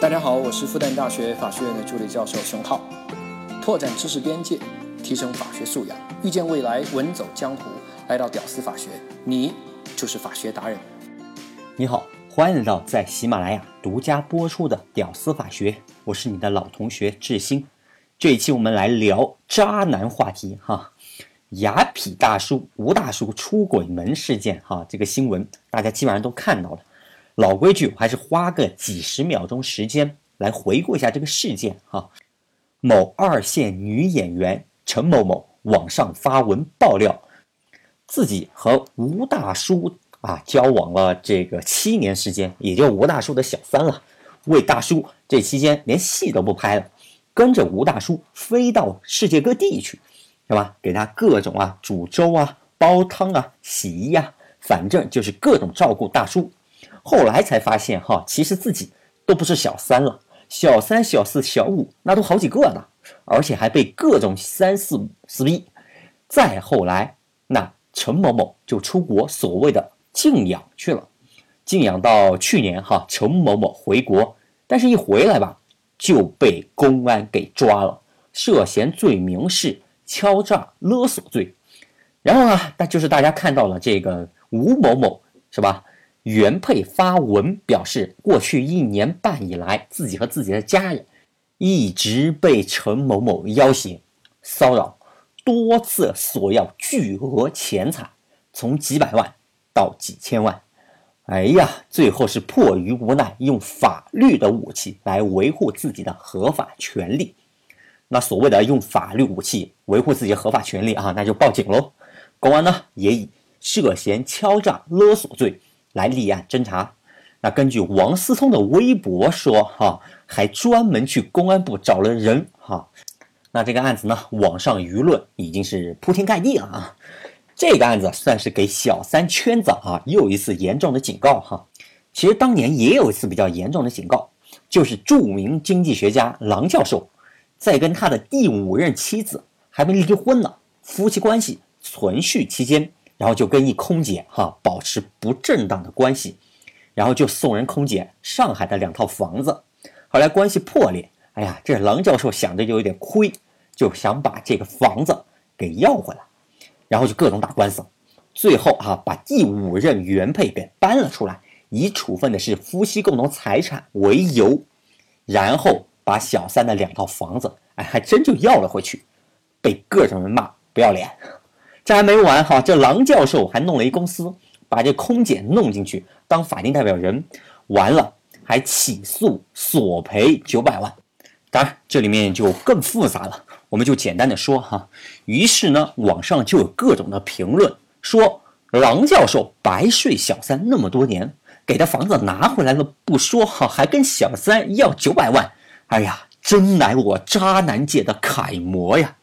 大家好，我是复旦大学法学院的助理教授熊浩，拓展知识边界，提升法学素养，遇见未来，稳走江湖。来到屌丝法学，你就是法学达人。你好，欢迎来到在喜马拉雅独家播出的《屌丝法学》，我是你的老同学志新。这一期我们来聊渣男话题哈，雅痞大叔吴大叔出轨门事件哈，这个新闻大家基本上都看到了。老规矩，我还是花个几十秒钟时间来回顾一下这个事件哈。某二线女演员陈某某网上发文爆料，自己和吴大叔啊交往了这个七年时间，也就吴大叔的小三了。为大叔这期间连戏都不拍了，跟着吴大叔飞到世界各地去，是吧？给他各种啊煮粥啊、煲汤啊、洗衣啊，反正就是各种照顾大叔。后来才发现，哈，其实自己都不是小三了，小三、小四、小五那都好几个呢，而且还被各种三四五撕逼。再后来，那陈某某就出国所谓的静养去了，静养到去年，哈，陈某某回国，但是一回来吧，就被公安给抓了，涉嫌罪名是敲诈勒索罪。然后呢，那就是大家看到了这个吴某某，是吧？原配发文表示，过去一年半以来，自己和自己的家人一直被陈某某要挟、骚扰，多次索要巨额钱财，从几百万到几千万。哎呀，最后是迫于无奈，用法律的武器来维护自己的合法权利。那所谓的用法律武器维护自己合法权利啊，那就报警喽。公安呢，也以涉嫌敲诈勒索罪。来立案侦查，那根据王思聪的微博说，哈，还专门去公安部找了人，哈，那这个案子呢，网上舆论已经是铺天盖地了啊。这个案子算是给小三圈子啊又一次严重的警告哈。其实当年也有一次比较严重的警告，就是著名经济学家郎教授，在跟他的第五任妻子还没离婚呢，夫妻关系存续期间。然后就跟一空姐哈保持不正当的关系，然后就送人空姐上海的两套房子，后来关系破裂，哎呀，这郎教授想着就有点亏，就想把这个房子给要回来，然后就各种打官司，最后哈把第五任原配给搬了出来，以处分的是夫妻共同财产为由，然后把小三的两套房子，哎，还真就要了回去，被各种人骂不要脸。这还没完哈，这郎教授还弄了一公司，把这空姐弄进去当法定代表人，完了还起诉索赔九百万。当然，这里面就更复杂了，我们就简单的说哈。于是呢，网上就有各种的评论说，郎教授白睡小三那么多年，给他房子拿回来了不说哈，还跟小三要九百万，哎呀，真乃我渣男界的楷模呀！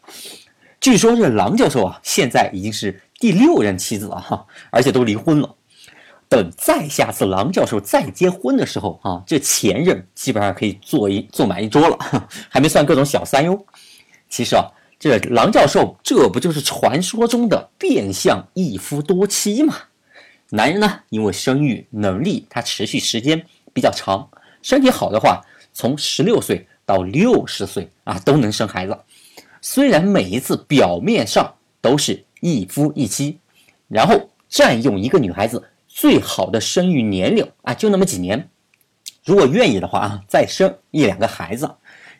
据说这郎教授啊，现在已经是第六任妻子了哈，而且都离婚了。等再下次郎教授再结婚的时候啊，这前任基本上可以坐一坐满一桌了，还没算各种小三哟。其实啊，这郎教授这不就是传说中的变相一夫多妻吗？男人呢，因为生育能力他持续时间比较长，身体好的话，从十六岁到六十岁啊都能生孩子。虽然每一次表面上都是一夫一妻，然后占用一个女孩子最好的生育年龄啊，就那么几年。如果愿意的话啊，再生一两个孩子，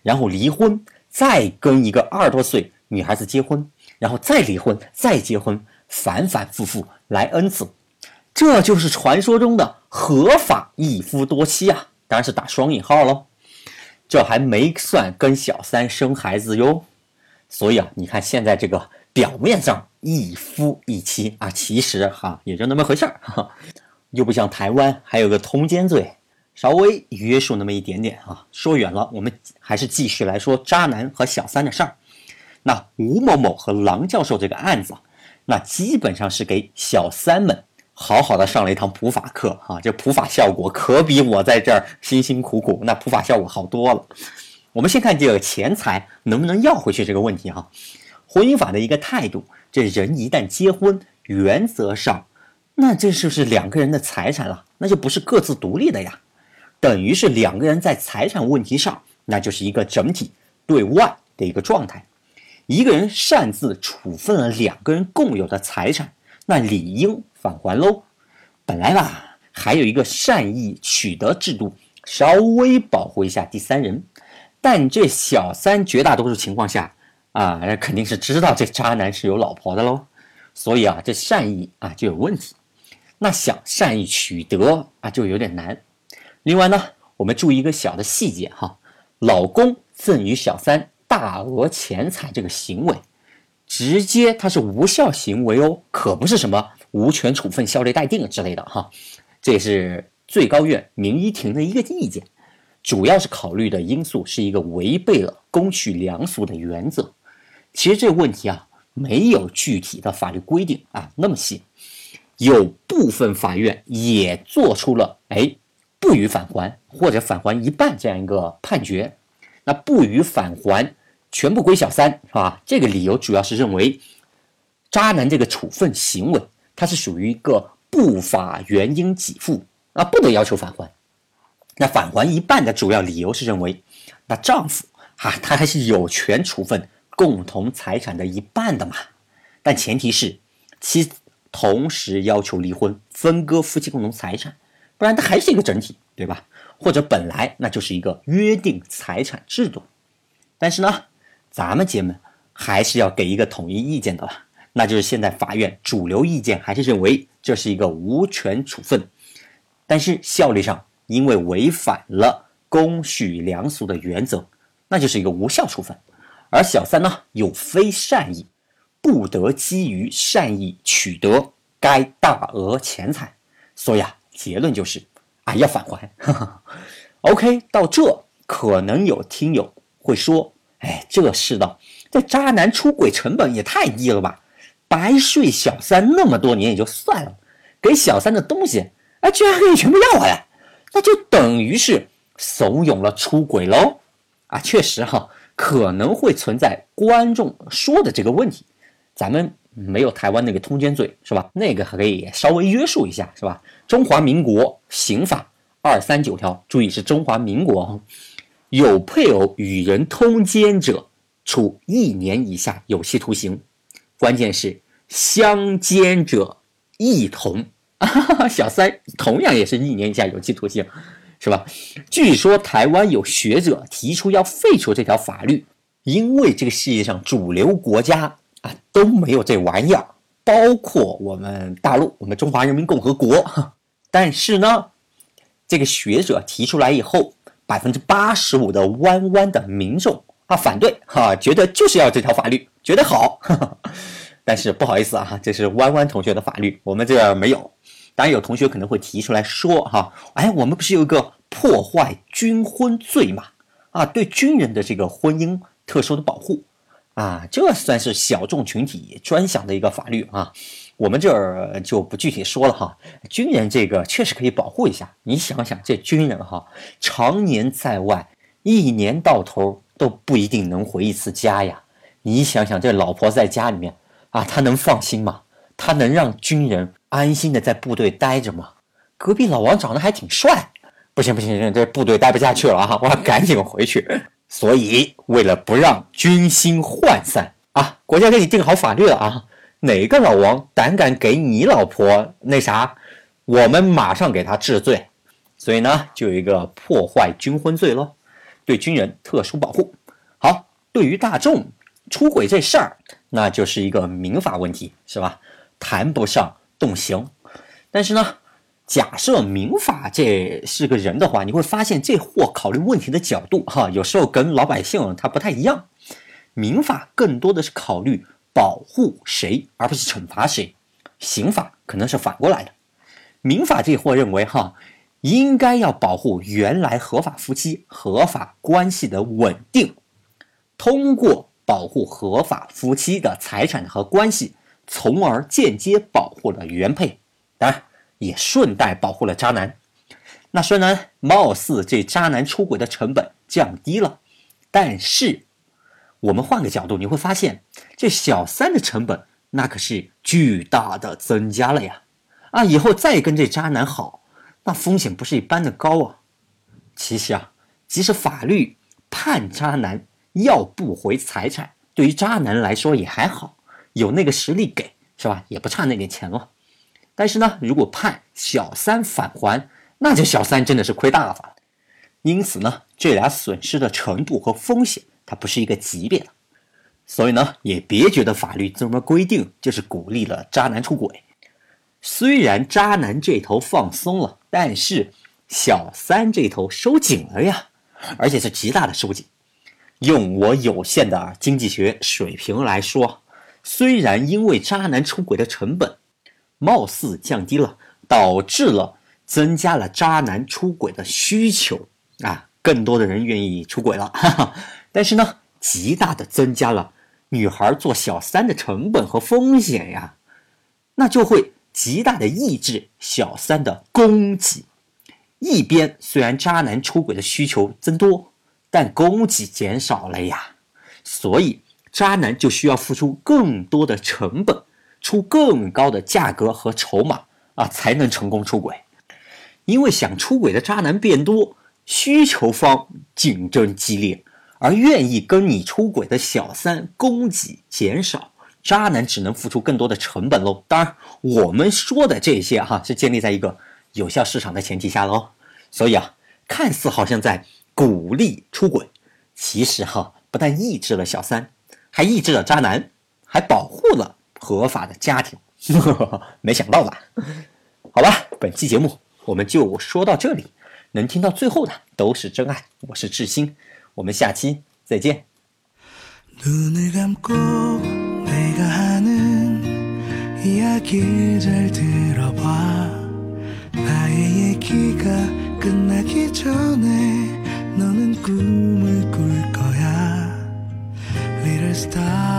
然后离婚，再跟一个二十多岁女孩子结婚，然后再离婚，再结婚，反反复复来 n 次，这就是传说中的合法一夫多妻啊！当然是打双引号喽。这还没算跟小三生孩子哟。所以啊，你看现在这个表面上一夫一妻啊，其实哈也就那么回事儿，又 不像台湾还有个通奸罪，稍微约束那么一点点啊。说远了，我们还是继续来说渣男和小三的事儿。那吴某某和郎教授这个案子，那基本上是给小三们好好的上了一堂普法课啊，这普法效果可比我在这儿辛辛苦苦那普法效果好多了。我们先看这个钱财能不能要回去这个问题哈，婚姻法的一个态度，这人一旦结婚，原则上，那这是不是两个人的财产了？那就不是各自独立的呀。等于是两个人在财产问题上，那就是一个整体对外的一个状态。一个人擅自处分了两个人共有的财产，那理应返还喽。本来吧，还有一个善意取得制度，稍微保护一下第三人。但这小三绝大多数情况下啊，那肯定是知道这渣男是有老婆的喽。所以啊，这善意啊就有问题。那想善意取得啊，就有点难。另外呢，我们注意一个小的细节哈，老公赠与小三。大额钱财这个行为，直接它是无效行为哦，可不是什么无权处分、效力待定之类的哈。这也是最高院民一庭的一个意见，主要是考虑的因素是一个违背了公序良俗的原则。其实这个问题啊，没有具体的法律规定啊那么细，有部分法院也做出了哎不予返还或者返还一半这样一个判决。那不予返还，全部归小三，是吧？这个理由主要是认为，渣男这个处分行为，它是属于一个不法原因给付，啊，不得要求返还。那返还一半的主要理由是认为，那丈夫啊，他还是有权处分共同财产的一半的嘛。但前提是妻子同时要求离婚，分割夫妻共同财产，不然它还是一个整体，对吧？或者本来那就是一个约定财产制度，但是呢，咱们姐妹还是要给一个统一意见的了，那就是现在法院主流意见还是认为这是一个无权处分，但是效力上因为违反了公序良俗的原则，那就是一个无效处分，而小三呢有非善意，不得基于善意取得该大额钱财，所以啊，结论就是。啊，要返还。OK，到这可能有听友会说：“哎，这世道，这渣男出轨成本也太低了吧？白睡小三那么多年也就算了，给小三的东西，哎，居然可以全部要回来，那就等于是怂恿了出轨喽。”啊，确实哈，可能会存在观众说的这个问题，咱们。没有台湾那个通奸罪是吧？那个可以稍微约束一下是吧？中华民国刑法二三九条，注意是中华民国哈，有配偶与人通奸者，处一年以下有期徒刑。关键是相奸者一同，啊 小三同样也是一年以下有期徒刑，是吧？据说台湾有学者提出要废除这条法律，因为这个世界上主流国家啊。都没有这玩意儿，包括我们大陆，我们中华人民共和国。但是呢，这个学者提出来以后，百分之八十五的弯弯的民众啊反对哈，觉得就是要这条法律，觉得好。但是不好意思啊，这是弯弯同学的法律，我们这儿没有。当然有同学可能会提出来说哈，哎，我们不是有一个破坏军婚罪嘛？啊，对军人的这个婚姻特殊的保护。啊，这算是小众群体专享的一个法律啊，我们这儿就不具体说了哈。军人这个确实可以保护一下，你想想，这军人哈，常年在外，一年到头都不一定能回一次家呀。你想想，这老婆在家里面啊，他能放心吗？他能让军人安心的在部队待着吗？隔壁老王长得还挺帅，不行不行，这部队待不下去了啊，我要赶紧回去。所以，为了不让军心涣散啊，国家给你定好法律了啊，哪个老王胆敢给你老婆那啥，我们马上给他治罪。所以呢，就有一个破坏军婚罪喽，对军人特殊保护。好，对于大众出轨这事儿，那就是一个民法问题，是吧？谈不上动刑。但是呢。假设民法这是个人的话，你会发现这货考虑问题的角度哈，有时候跟老百姓他不太一样。民法更多的是考虑保护谁，而不是惩罚谁。刑法可能是反过来的。民法这货认为哈，应该要保护原来合法夫妻合法关系的稳定，通过保护合法夫妻的财产和关系，从而间接保护了原配。当然。也顺带保护了渣男。那虽然貌似这渣男出轨的成本降低了，但是我们换个角度，你会发现这小三的成本那可是巨大的增加了呀！啊，以后再跟这渣男好，那风险不是一般的高啊！其实啊，即使法律判渣男要不回财产，对于渣男来说也还好，有那个实力给，是吧？也不差那点钱了。但是呢，如果判小三返还，那就小三真的是亏大发了。因此呢，这俩损失的程度和风险，它不是一个级别的。所以呢，也别觉得法律这么规定就是鼓励了渣男出轨。虽然渣男这头放松了，但是小三这头收紧了呀，而且是极大的收紧。用我有限的经济学水平来说，虽然因为渣男出轨的成本。貌似降低了，导致了增加了渣男出轨的需求啊，更多的人愿意出轨了。哈哈，但是呢，极大的增加了女孩做小三的成本和风险呀，那就会极大的抑制小三的供给。一边虽然渣男出轨的需求增多，但供给减少了呀，所以渣男就需要付出更多的成本。出更高的价格和筹码啊，才能成功出轨。因为想出轨的渣男变多，需求方竞争激烈，而愿意跟你出轨的小三供给减少，渣男只能付出更多的成本喽。当然，我们说的这些哈，是建立在一个有效市场的前提下喽。所以啊，看似好像在鼓励出轨，其实哈，不但抑制了小三，还抑制了渣男，还保护了。合法的家庭，没想到吧？好吧，本期节目我们就说到这里。能听到最后的都是真爱。我是志新，我们下期再见。Tonight 밤새 내가 꿈을 꿀 거야 Little star